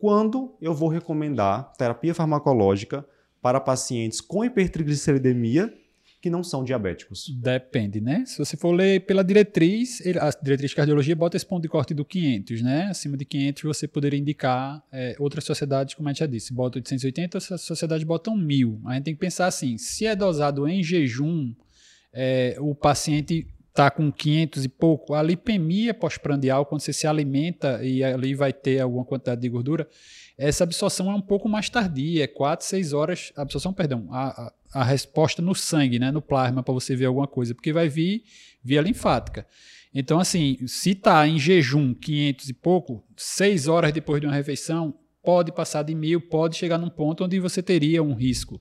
quando eu vou recomendar terapia farmacológica para pacientes com hipertrigliceridemia que não são diabéticos? Depende, né? Se você for ler pela diretriz, a diretriz de cardiologia bota esse ponto de corte do 500, né? Acima de 500 você poderia indicar é, outras sociedades, como a gente já disse, bota 880, as sociedades botam 1000. A gente tem que pensar assim, se é dosado em jejum, é, o paciente está com 500 e pouco, a lipemia pós-prandial, quando você se alimenta e ali vai ter alguma quantidade de gordura, essa absorção é um pouco mais tardia, é 4, 6 horas, absorção, perdão, a, a, a resposta no sangue, né, no plasma, para você ver alguma coisa, porque vai vir via linfática. Então, assim, se está em jejum 500 e pouco, 6 horas depois de uma refeição, pode passar de mil, pode chegar num ponto onde você teria um risco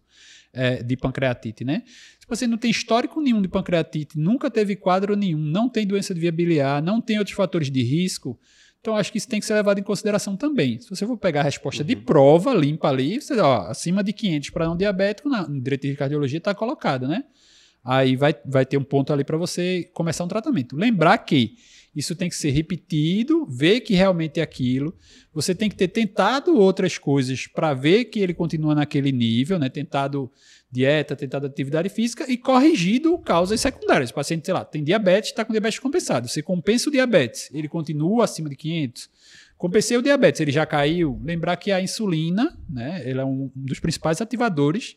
é, de pancreatite, né? Se você não tem histórico nenhum de pancreatite, nunca teve quadro nenhum, não tem doença de via biliar, não tem outros fatores de risco, então, acho que isso tem que ser levado em consideração também. Se você for pegar a resposta uhum. de prova, limpa ali, você, ó, acima de 500 para não diabético, na diretriz de cardiologia está colocada, né? Aí vai, vai ter um ponto ali para você começar um tratamento. Lembrar que isso tem que ser repetido, ver que realmente é aquilo. Você tem que ter tentado outras coisas para ver que ele continua naquele nível, né? Tentado dieta, tentado atividade física e corrigido causas secundárias. O paciente, sei lá, tem diabetes, está com diabetes compensado. Você compensa o diabetes, ele continua acima de 500. Compensei o diabetes, ele já caiu. Lembrar que a insulina, né, ela é um dos principais ativadores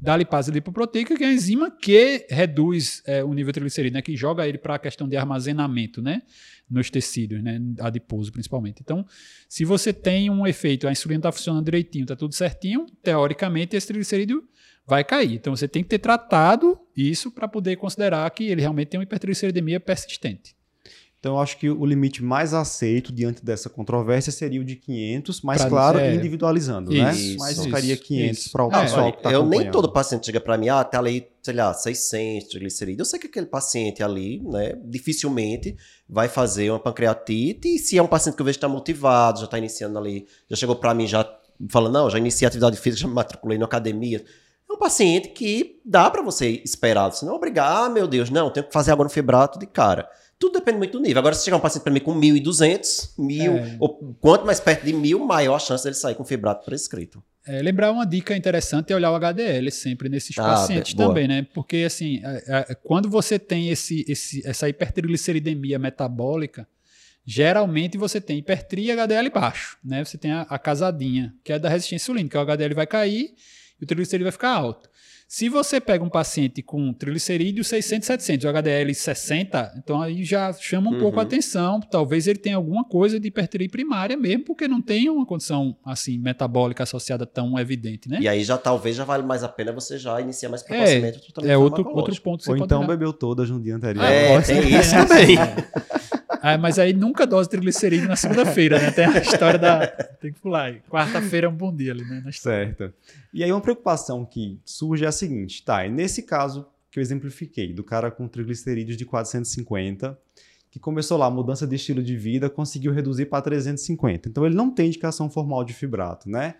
da lipase lipoproteica, que é a enzima que reduz é, o nível de triglicerídeo, né, que joga ele para a questão de armazenamento, né, nos tecidos, né, adiposo principalmente. Então, se você tem um efeito, a insulina está funcionando direitinho, está tudo certinho, teoricamente esse triglicerídeo vai cair. Então você tem que ter tratado isso para poder considerar que ele realmente tem uma hipertrigliceridemia persistente. Então, eu acho que o limite mais aceito diante dessa controvérsia seria o de 500, mas pra, claro, é, individualizando, né? isso, né? Mas ficaria 500 para o pessoal é, que está Eu nem todo paciente chega para mim, ah, tá ali, sei lá, 600 triglicerídeos. Eu sei que aquele paciente ali, né, dificilmente vai fazer uma pancreatite. E se é um paciente que eu vejo que está motivado, já está iniciando ali, já chegou para mim, já falando, não, já iniciei atividade física, já me matriculei na academia um paciente que dá para você esperar. Você não obrigar, ah, meu Deus, não, tenho que fazer agora um fibrato de cara. Tudo depende muito do nível. Agora, se chegar um paciente para mim com 1.200, 1.000, é. ou quanto mais perto de 1.000, maior a chance dele sair com fibrato prescrito. É, lembrar uma dica interessante é olhar o HDL sempre nesses ah, pacientes boa. também, né? Porque, assim, é, é, quando você tem esse, esse, essa hipertrigliceridemia metabólica, geralmente você tem hipertria e HDL baixo, né? Você tem a, a casadinha, que é da resistência insulínica. O HDL vai cair e o triglicerídeo vai ficar alto. Se você pega um paciente com triglicerídeo 600, 700, o HDL 60, então aí já chama um uhum. pouco a atenção. Talvez ele tenha alguma coisa de hipertriglicemia primária mesmo, porque não tem uma condição assim metabólica associada tão evidente, né? E aí já talvez já vale mais a pena você já iniciar mais precocemente é, o tratamento É outro, outro ponto. Ou então bebeu todas no dia anterior. É, tem isso também. É. Ah, mas aí nunca dose triglicerídeo na segunda-feira, né? Tem a história da. Tem que pular. Quarta-feira é um bom dia ali, né? Certo. E aí uma preocupação que surge é a seguinte, tá? Nesse caso que eu exemplifiquei, do cara com triglicerídeos de 450, que começou lá mudança de estilo de vida, conseguiu reduzir para 350. Então ele não tem indicação formal de fibrato, né?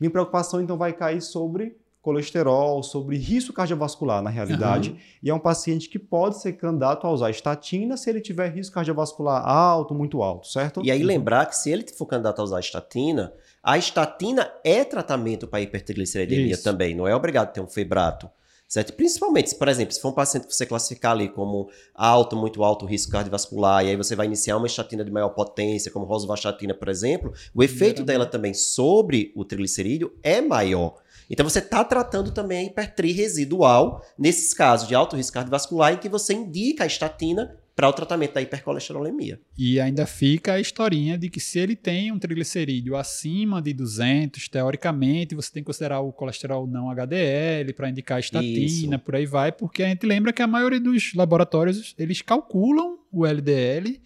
Minha preocupação então vai cair sobre colesterol, sobre risco cardiovascular na realidade, uhum. e é um paciente que pode ser candidato a usar estatina se ele tiver risco cardiovascular alto, muito alto, certo? E aí lembrar que se ele for candidato a usar estatina, a estatina é tratamento para hipertrigliceridemia Isso. também, não é obrigado a ter um febrato. Certo? Principalmente, por exemplo, se for um paciente que você classificar ali como alto, muito alto risco cardiovascular, e aí você vai iniciar uma estatina de maior potência, como rosuvastatina, por exemplo, o efeito dela também sobre o triglicerídeo é maior. Então você está tratando também a hipertri residual nesses casos de alto risco cardiovascular em que você indica a estatina para o tratamento da hipercolesterolemia. E ainda fica a historinha de que se ele tem um triglicerídeo acima de 200, teoricamente você tem que considerar o colesterol não HDL para indicar a estatina, Isso. por aí vai, porque a gente lembra que a maioria dos laboratórios eles calculam o LDL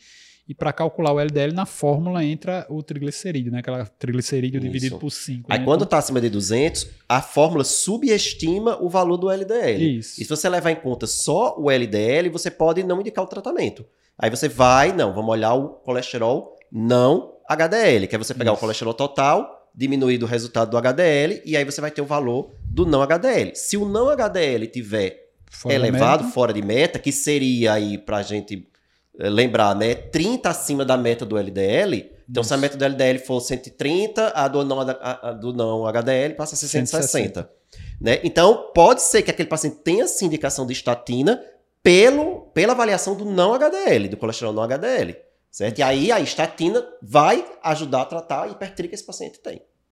e para calcular o LDL, na fórmula entra o triglicerídeo, né? Aquela triglicerídeo Isso. dividido por 5. Aí né? quando está acima de 200, a fórmula subestima o valor do LDL. Isso. E se você levar em conta só o LDL, você pode não indicar o tratamento. Aí você vai, não, vamos olhar o colesterol não HDL, que é você pegar Isso. o colesterol total, diminuir do resultado do HDL, e aí você vai ter o valor do não HDL. Se o não HDL tiver fora elevado, fora de meta, que seria aí pra gente eh, lembrar, né? 30 acima da meta do LDL, Então, se a meta do LDL for 130, a do não, a, a do não HDL passa a ser 160. 160. Né? Então, pode ser que aquele paciente tenha essa indicação de estatina pelo, pela avaliação do não HDL, do colesterol não HDL. Certo? E aí a estatina vai ajudar a tratar a hipertria que esse paciente tem.